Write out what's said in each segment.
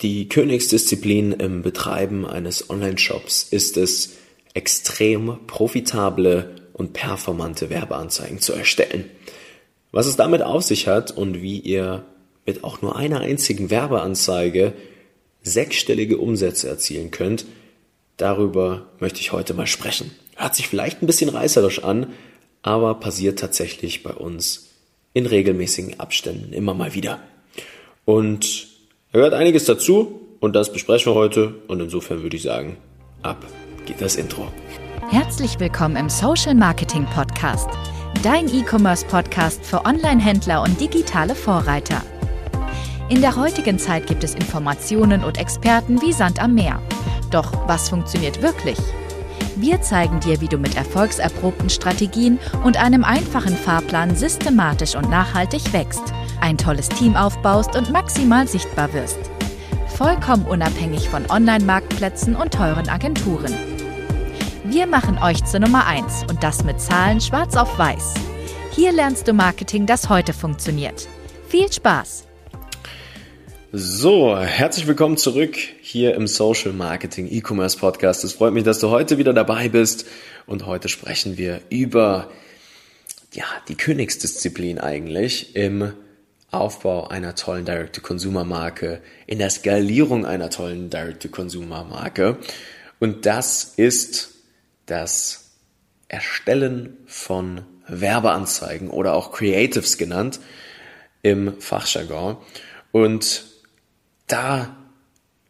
Die Königsdisziplin im Betreiben eines Online-Shops ist es, extrem profitable und performante Werbeanzeigen zu erstellen. Was es damit auf sich hat und wie ihr mit auch nur einer einzigen Werbeanzeige sechsstellige Umsätze erzielen könnt, darüber möchte ich heute mal sprechen. Hört sich vielleicht ein bisschen reißerisch an, aber passiert tatsächlich bei uns in regelmäßigen Abständen immer mal wieder. Und da gehört einiges dazu und das besprechen wir heute und insofern würde ich sagen, ab geht das Intro. Herzlich willkommen im Social Marketing Podcast, dein E-Commerce Podcast für Online-Händler und digitale Vorreiter. In der heutigen Zeit gibt es Informationen und Experten wie Sand am Meer. Doch was funktioniert wirklich? Wir zeigen dir, wie du mit erfolgserprobten Strategien und einem einfachen Fahrplan systematisch und nachhaltig wächst, ein tolles Team aufbaust und maximal sichtbar wirst. Vollkommen unabhängig von Online-Marktplätzen und teuren Agenturen. Wir machen euch zur Nummer 1 und das mit Zahlen schwarz auf weiß. Hier lernst du Marketing, das heute funktioniert. Viel Spaß! So, herzlich willkommen zurück hier im Social Marketing E-Commerce Podcast. Es freut mich, dass du heute wieder dabei bist und heute sprechen wir über ja, die Königsdisziplin eigentlich im Aufbau einer tollen Direct-to-Consumer-Marke, in der Skalierung einer tollen Direct-to-Consumer-Marke. Und das ist das Erstellen von Werbeanzeigen oder auch Creatives genannt im Fachjargon. Und da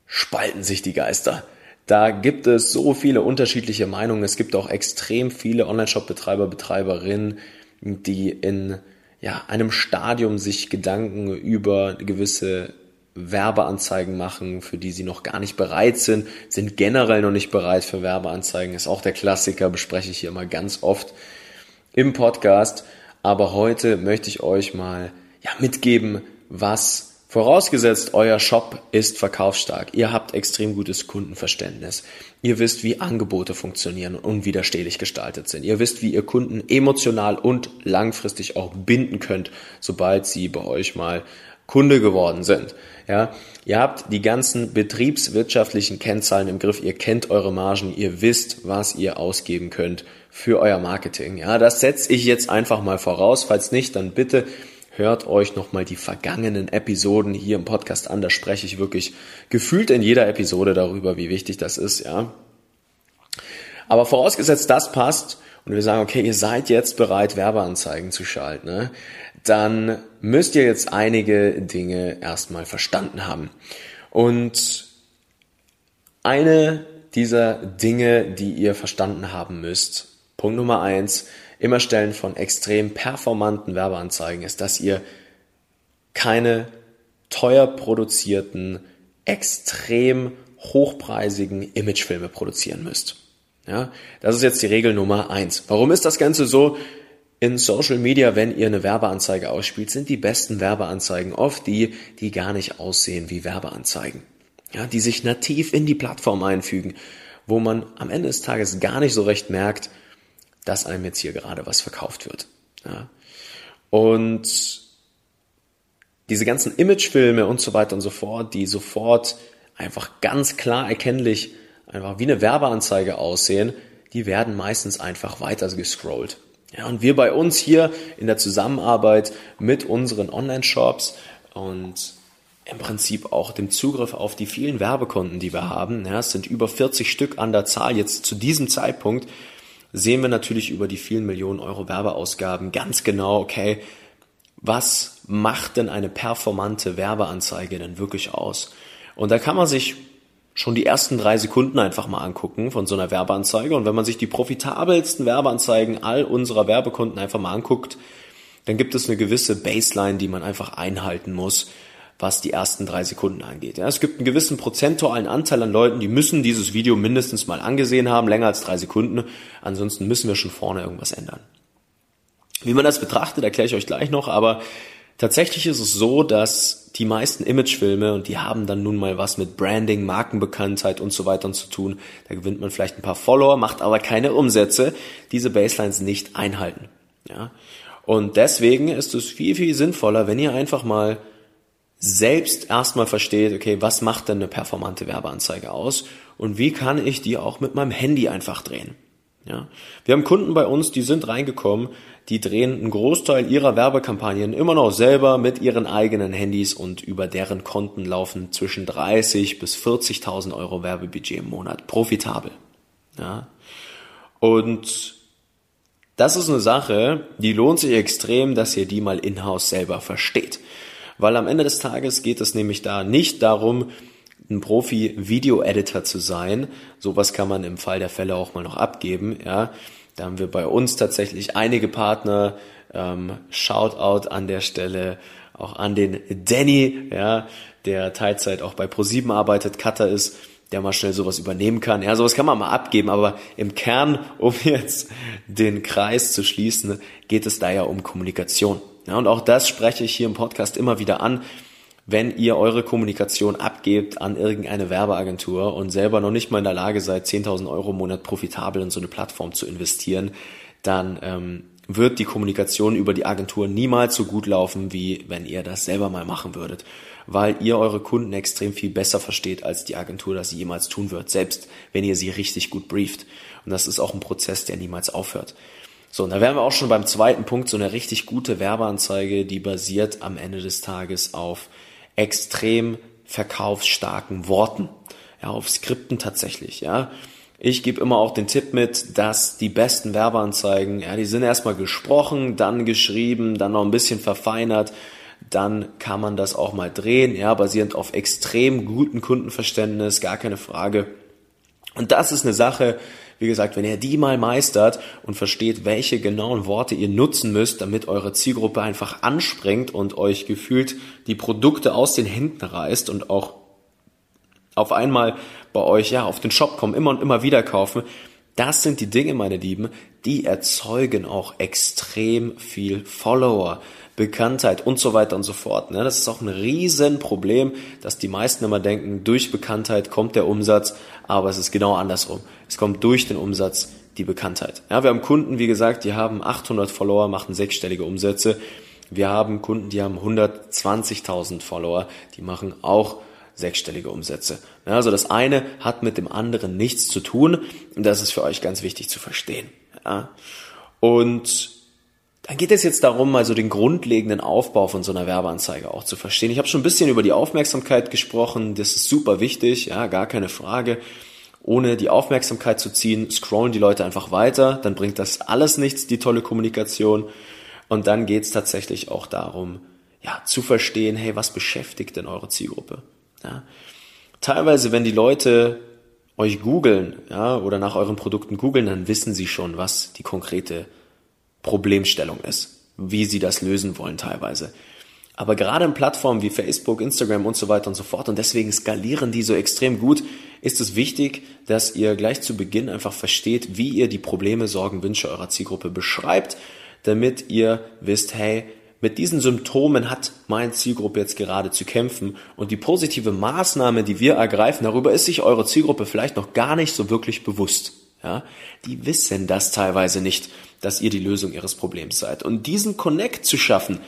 spalten sich die Geister. Da gibt es so viele unterschiedliche Meinungen. Es gibt auch extrem viele Online-Shop-Betreiber, Betreiberinnen, die in ja, einem Stadium sich Gedanken über gewisse Werbeanzeigen machen, für die sie noch gar nicht bereit sind, sind generell noch nicht bereit für Werbeanzeigen, ist auch der Klassiker, bespreche ich hier immer ganz oft im Podcast. Aber heute möchte ich euch mal ja, mitgeben, was Vorausgesetzt, euer Shop ist verkaufsstark. Ihr habt extrem gutes Kundenverständnis. Ihr wisst, wie Angebote funktionieren und unwiderstehlich gestaltet sind. Ihr wisst, wie ihr Kunden emotional und langfristig auch binden könnt, sobald sie bei euch mal Kunde geworden sind. Ja, ihr habt die ganzen betriebswirtschaftlichen Kennzahlen im Griff. Ihr kennt eure Margen. Ihr wisst, was ihr ausgeben könnt für euer Marketing. Ja, das setze ich jetzt einfach mal voraus. Falls nicht, dann bitte hört euch nochmal die vergangenen Episoden hier im Podcast an. Da spreche ich wirklich gefühlt in jeder Episode darüber, wie wichtig das ist, ja. Aber vorausgesetzt, das passt und wir sagen, okay, ihr seid jetzt bereit, Werbeanzeigen zu schalten, ne? dann müsst ihr jetzt einige Dinge erstmal verstanden haben. Und eine dieser Dinge, die ihr verstanden haben müsst, Punkt Nummer eins, im Erstellen von extrem performanten Werbeanzeigen ist, dass ihr keine teuer produzierten, extrem hochpreisigen Imagefilme produzieren müsst. Ja, das ist jetzt die Regel Nummer eins. Warum ist das Ganze so? In Social Media, wenn ihr eine Werbeanzeige ausspielt, sind die besten Werbeanzeigen oft die, die gar nicht aussehen wie Werbeanzeigen. Ja, die sich nativ in die Plattform einfügen, wo man am Ende des Tages gar nicht so recht merkt, dass einem jetzt hier gerade was verkauft wird. Ja. Und diese ganzen Imagefilme und so weiter und so fort, die sofort einfach ganz klar erkennlich einfach wie eine Werbeanzeige aussehen, die werden meistens einfach weiter gescrollt. Ja, und wir bei uns hier in der Zusammenarbeit mit unseren Online-Shops und im Prinzip auch dem Zugriff auf die vielen Werbekonten, die wir haben, ja, es sind über 40 Stück an der Zahl jetzt zu diesem Zeitpunkt, sehen wir natürlich über die vielen Millionen Euro Werbeausgaben ganz genau, okay, was macht denn eine performante Werbeanzeige denn wirklich aus? Und da kann man sich schon die ersten drei Sekunden einfach mal angucken von so einer Werbeanzeige. Und wenn man sich die profitabelsten Werbeanzeigen all unserer Werbekunden einfach mal anguckt, dann gibt es eine gewisse Baseline, die man einfach einhalten muss, was die ersten drei Sekunden angeht. Ja, es gibt einen gewissen prozentualen Anteil an Leuten, die müssen dieses Video mindestens mal angesehen haben, länger als drei Sekunden. Ansonsten müssen wir schon vorne irgendwas ändern. Wie man das betrachtet, erkläre ich euch gleich noch, aber tatsächlich ist es so, dass die meisten Imagefilme, und die haben dann nun mal was mit Branding, Markenbekanntheit und so weiter zu tun, da gewinnt man vielleicht ein paar Follower, macht aber keine Umsätze, diese Baselines nicht einhalten. Ja? Und deswegen ist es viel, viel sinnvoller, wenn ihr einfach mal selbst erstmal versteht, okay, was macht denn eine performante Werbeanzeige aus und wie kann ich die auch mit meinem Handy einfach drehen. Ja. Wir haben Kunden bei uns, die sind reingekommen, die drehen einen Großteil ihrer Werbekampagnen immer noch selber mit ihren eigenen Handys und über deren Konten laufen zwischen 30 bis 40.000 Euro Werbebudget im Monat. Profitabel. Ja. Und das ist eine Sache, die lohnt sich extrem, dass ihr die mal in-house selber versteht. Weil am Ende des Tages geht es nämlich da nicht darum, ein Profi-Video-Editor zu sein. Sowas kann man im Fall der Fälle auch mal noch abgeben. Ja, da haben wir bei uns tatsächlich einige Partner. Ähm, Shoutout an der Stelle auch an den Danny, ja, der Teilzeit auch bei Pro7 arbeitet, Cutter ist, der mal schnell sowas übernehmen kann. Ja, sowas kann man mal abgeben, aber im Kern, um jetzt den Kreis zu schließen, geht es da ja um Kommunikation. Ja, und auch das spreche ich hier im Podcast immer wieder an wenn ihr eure Kommunikation abgebt an irgendeine Werbeagentur und selber noch nicht mal in der Lage seid, 10.000 Euro im Monat profitabel in so eine Plattform zu investieren, dann ähm, wird die Kommunikation über die Agentur niemals so gut laufen, wie wenn ihr das selber mal machen würdet, weil ihr eure Kunden extrem viel besser versteht, als die Agentur das jemals tun wird, selbst wenn ihr sie richtig gut brieft. Und das ist auch ein Prozess, der niemals aufhört. So, und da wären wir auch schon beim zweiten Punkt, so eine richtig gute Werbeanzeige, die basiert am Ende des Tages auf extrem verkaufsstarken Worten, ja, auf Skripten tatsächlich, ja. Ich gebe immer auch den Tipp mit, dass die besten Werbeanzeigen, ja, die sind erstmal gesprochen, dann geschrieben, dann noch ein bisschen verfeinert, dann kann man das auch mal drehen, ja, basierend auf extrem guten Kundenverständnis, gar keine Frage. Und das ist eine Sache, wie gesagt, wenn ihr die mal meistert und versteht, welche genauen Worte ihr nutzen müsst, damit eure Zielgruppe einfach anspringt und euch gefühlt die Produkte aus den Händen reißt und auch auf einmal bei euch ja auf den Shop kommen, immer und immer wieder kaufen, das sind die Dinge, meine Lieben, die erzeugen auch extrem viel Follower, Bekanntheit und so weiter und so fort. Ne? Das ist auch ein Riesenproblem, dass die meisten immer denken, durch Bekanntheit kommt der Umsatz, aber es ist genau andersrum. Es kommt durch den Umsatz die Bekanntheit. Wir haben Kunden, wie gesagt, die haben 800 Follower, machen sechsstellige Umsätze. Wir haben Kunden, die haben 120.000 Follower, die machen auch sechsstellige Umsätze. Also das eine hat mit dem anderen nichts zu tun das ist für euch ganz wichtig zu verstehen. Und dann geht es jetzt darum, mal so den grundlegenden Aufbau von so einer Werbeanzeige auch zu verstehen. Ich habe schon ein bisschen über die Aufmerksamkeit gesprochen, das ist super wichtig, ja, gar keine Frage. Ohne die Aufmerksamkeit zu ziehen, scrollen die Leute einfach weiter, dann bringt das alles nichts, die tolle Kommunikation. Und dann geht es tatsächlich auch darum, ja, zu verstehen, hey, was beschäftigt denn eure Zielgruppe? Ja. Teilweise, wenn die Leute euch googeln, ja, oder nach euren Produkten googeln, dann wissen sie schon, was die konkrete Problemstellung ist, wie sie das lösen wollen teilweise. Aber gerade in Plattformen wie Facebook, Instagram und so weiter und so fort, und deswegen skalieren die so extrem gut, ist es wichtig, dass ihr gleich zu Beginn einfach versteht, wie ihr die Probleme, Sorgen, Wünsche eurer Zielgruppe beschreibt, damit ihr wisst, hey, mit diesen Symptomen hat meine Zielgruppe jetzt gerade zu kämpfen und die positive Maßnahme, die wir ergreifen, darüber ist sich eure Zielgruppe vielleicht noch gar nicht so wirklich bewusst. Ja, die wissen das teilweise nicht, dass ihr die Lösung ihres Problems seid. Und diesen Connect zu schaffen,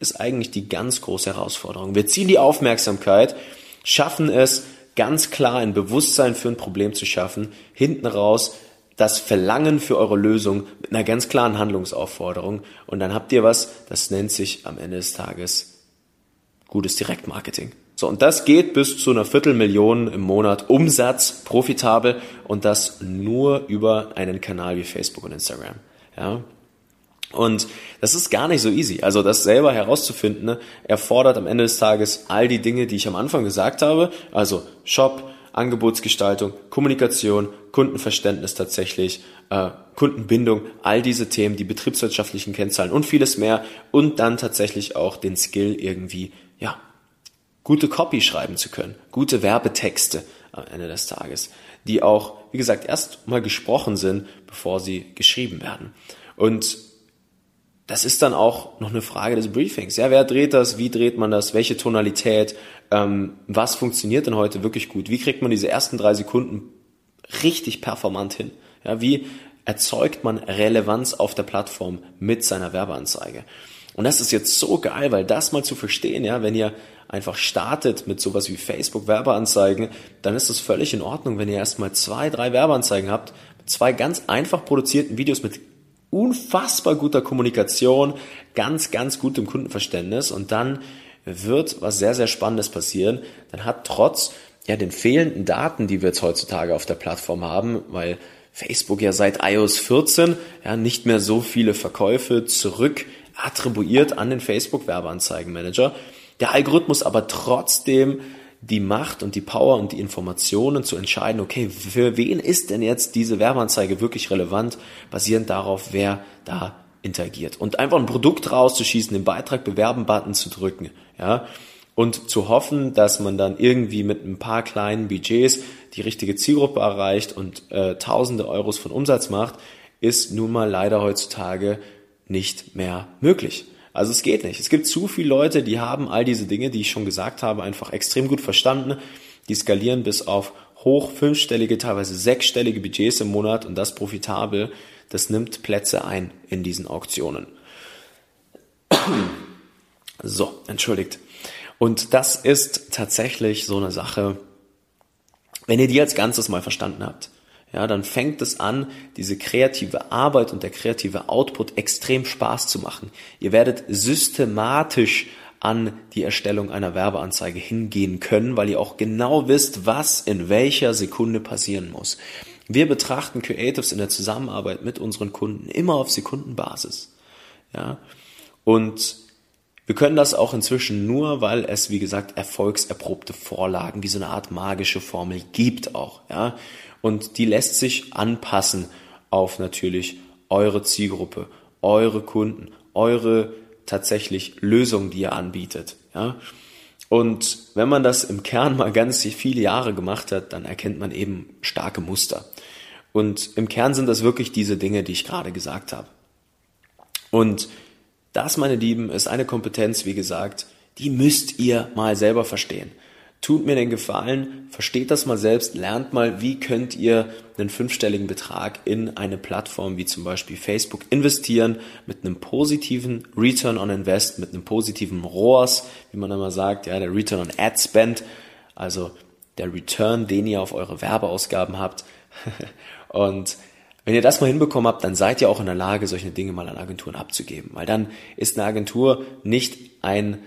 ist eigentlich die ganz große Herausforderung. Wir ziehen die Aufmerksamkeit, schaffen es, ganz klar ein Bewusstsein für ein Problem zu schaffen, hinten raus das Verlangen für eure Lösung mit einer ganz klaren Handlungsaufforderung und dann habt ihr was, das nennt sich am Ende des Tages gutes Direktmarketing. So, und das geht bis zu einer Viertelmillion im Monat Umsatz, profitabel und das nur über einen Kanal wie Facebook und Instagram. Ja. Und das ist gar nicht so easy. Also das selber herauszufinden, ne, erfordert am Ende des Tages all die Dinge, die ich am Anfang gesagt habe. Also Shop, Angebotsgestaltung, Kommunikation, Kundenverständnis tatsächlich, äh, Kundenbindung, all diese Themen, die betriebswirtschaftlichen Kennzahlen und vieles mehr und dann tatsächlich auch den Skill irgendwie, ja, gute Copy schreiben zu können, gute Werbetexte am Ende des Tages, die auch, wie gesagt, erst mal gesprochen sind, bevor sie geschrieben werden. Und das ist dann auch noch eine Frage des Briefings. Ja, wer dreht das? Wie dreht man das? Welche Tonalität? Ähm, was funktioniert denn heute wirklich gut? Wie kriegt man diese ersten drei Sekunden richtig performant hin? Ja, wie erzeugt man Relevanz auf der Plattform mit seiner Werbeanzeige? Und das ist jetzt so geil, weil das mal zu verstehen, ja, wenn ihr einfach startet mit sowas wie Facebook Werbeanzeigen, dann ist es völlig in Ordnung, wenn ihr erstmal zwei, drei Werbeanzeigen habt, zwei ganz einfach produzierten Videos mit unfassbar guter Kommunikation, ganz, ganz gutem Kundenverständnis und dann wird was sehr, sehr Spannendes passieren. Dann hat trotz ja, den fehlenden Daten, die wir jetzt heutzutage auf der Plattform haben, weil Facebook ja seit iOS 14 ja nicht mehr so viele Verkäufe zurück attribuiert an den Facebook Werbeanzeigenmanager. Der Algorithmus aber trotzdem die Macht und die Power und die Informationen zu entscheiden, okay, für wen ist denn jetzt diese Werbeanzeige wirklich relevant, basierend darauf, wer da interagiert. Und einfach ein Produkt rauszuschießen, den Beitrag bewerben Button zu drücken, ja, und zu hoffen, dass man dann irgendwie mit ein paar kleinen Budgets die richtige Zielgruppe erreicht und äh, tausende Euros von Umsatz macht, ist nun mal leider heutzutage nicht mehr möglich. Also es geht nicht. Es gibt zu viele Leute, die haben all diese Dinge, die ich schon gesagt habe, einfach extrem gut verstanden. Die skalieren bis auf hoch fünfstellige, teilweise sechsstellige Budgets im Monat und das profitabel. Das nimmt Plätze ein in diesen Auktionen. So, entschuldigt. Und das ist tatsächlich so eine Sache, wenn ihr die als Ganzes mal verstanden habt ja, dann fängt es an, diese kreative Arbeit und der kreative Output extrem Spaß zu machen. Ihr werdet systematisch an die Erstellung einer Werbeanzeige hingehen können, weil ihr auch genau wisst, was in welcher Sekunde passieren muss. Wir betrachten Creatives in der Zusammenarbeit mit unseren Kunden immer auf Sekundenbasis. Ja, und wir können das auch inzwischen nur, weil es, wie gesagt, erfolgserprobte Vorlagen, wie so eine Art magische Formel gibt auch, ja und die lässt sich anpassen auf natürlich eure Zielgruppe, eure Kunden, eure tatsächlich Lösungen, die ihr anbietet. Ja? Und wenn man das im Kern mal ganz viele Jahre gemacht hat, dann erkennt man eben starke Muster. Und im Kern sind das wirklich diese Dinge, die ich gerade gesagt habe. Und das, meine Lieben, ist eine Kompetenz, wie gesagt, die müsst ihr mal selber verstehen. Tut mir den Gefallen, versteht das mal selbst, lernt mal, wie könnt ihr einen fünfstelligen Betrag in eine Plattform wie zum Beispiel Facebook investieren mit einem positiven Return on Invest, mit einem positiven ROAS, wie man immer sagt, ja, der Return on Ad Spend, also der Return, den ihr auf eure Werbeausgaben habt. Und wenn ihr das mal hinbekommen habt, dann seid ihr auch in der Lage, solche Dinge mal an Agenturen abzugeben. Weil dann ist eine Agentur nicht ein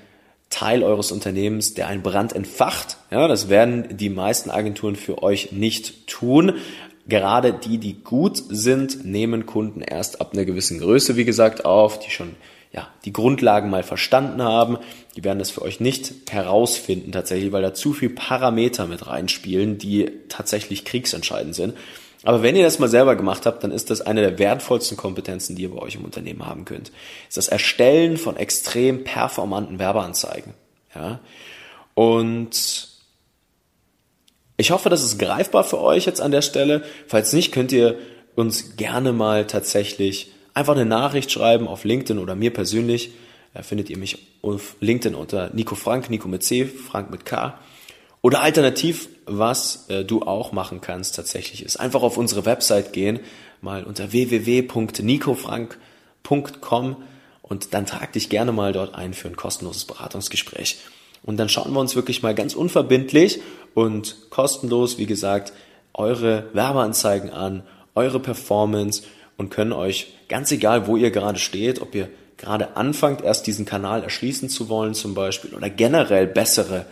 Teil eures Unternehmens, der einen Brand entfacht. Ja, das werden die meisten Agenturen für euch nicht tun. Gerade die, die gut sind, nehmen Kunden erst ab einer gewissen Größe, wie gesagt, auf, die schon ja, die Grundlagen mal verstanden haben. Die werden das für euch nicht herausfinden tatsächlich, weil da zu viel Parameter mit reinspielen, die tatsächlich kriegsentscheidend sind. Aber wenn ihr das mal selber gemacht habt, dann ist das eine der wertvollsten Kompetenzen, die ihr bei euch im Unternehmen haben könnt. Das ist das Erstellen von extrem performanten Werbeanzeigen. Ja? Und ich hoffe, das ist greifbar für euch jetzt an der Stelle. Falls nicht, könnt ihr uns gerne mal tatsächlich einfach eine Nachricht schreiben auf LinkedIn oder mir persönlich. Da findet ihr mich auf LinkedIn unter Nico Frank, Nico mit C, Frank mit K. Oder alternativ, was äh, du auch machen kannst tatsächlich, ist einfach auf unsere Website gehen, mal unter www.nicofrank.com und dann trag dich gerne mal dort ein für ein kostenloses Beratungsgespräch. Und dann schauen wir uns wirklich mal ganz unverbindlich und kostenlos, wie gesagt, eure Werbeanzeigen an, eure Performance und können euch ganz egal, wo ihr gerade steht, ob ihr gerade anfangt, erst diesen Kanal erschließen zu wollen zum Beispiel oder generell bessere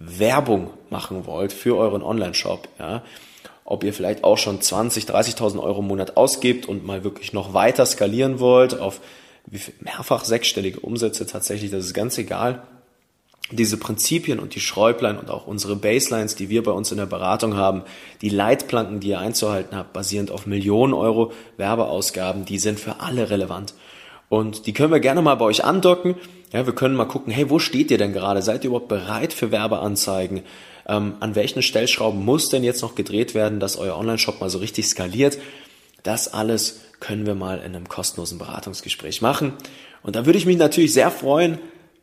Werbung machen wollt für euren Online-Shop, ja, ob ihr vielleicht auch schon 20, 30.000 Euro im Monat ausgebt und mal wirklich noch weiter skalieren wollt auf mehrfach sechsstellige Umsätze tatsächlich, das ist ganz egal. Diese Prinzipien und die Schräublein und auch unsere Baselines, die wir bei uns in der Beratung haben, die Leitplanken, die ihr einzuhalten habt, basierend auf Millionen Euro Werbeausgaben, die sind für alle relevant. Und die können wir gerne mal bei euch andocken. Ja, wir können mal gucken, hey, wo steht ihr denn gerade? Seid ihr überhaupt bereit für Werbeanzeigen? Ähm, an welchen Stellschrauben muss denn jetzt noch gedreht werden, dass euer Online-Shop mal so richtig skaliert? Das alles können wir mal in einem kostenlosen Beratungsgespräch machen. Und da würde ich mich natürlich sehr freuen,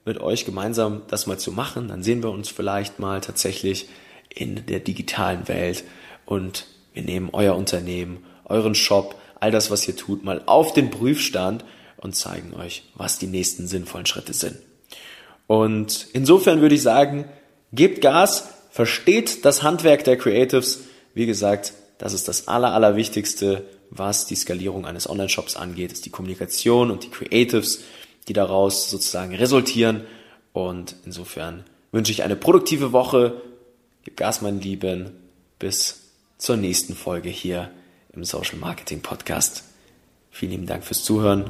mit euch gemeinsam das mal zu machen. Dann sehen wir uns vielleicht mal tatsächlich in der digitalen Welt und wir nehmen euer Unternehmen, euren Shop, all das, was ihr tut, mal auf den Prüfstand und zeigen euch, was die nächsten sinnvollen Schritte sind. Und insofern würde ich sagen, gebt Gas, versteht das Handwerk der Creatives. Wie gesagt, das ist das Aller, Allerwichtigste, was die Skalierung eines Online-Shops angeht, ist die Kommunikation und die Creatives, die daraus sozusagen resultieren. Und insofern wünsche ich eine produktive Woche. Gib Gas, mein Lieben. Bis zur nächsten Folge hier im Social Marketing Podcast. Vielen lieben Dank fürs Zuhören.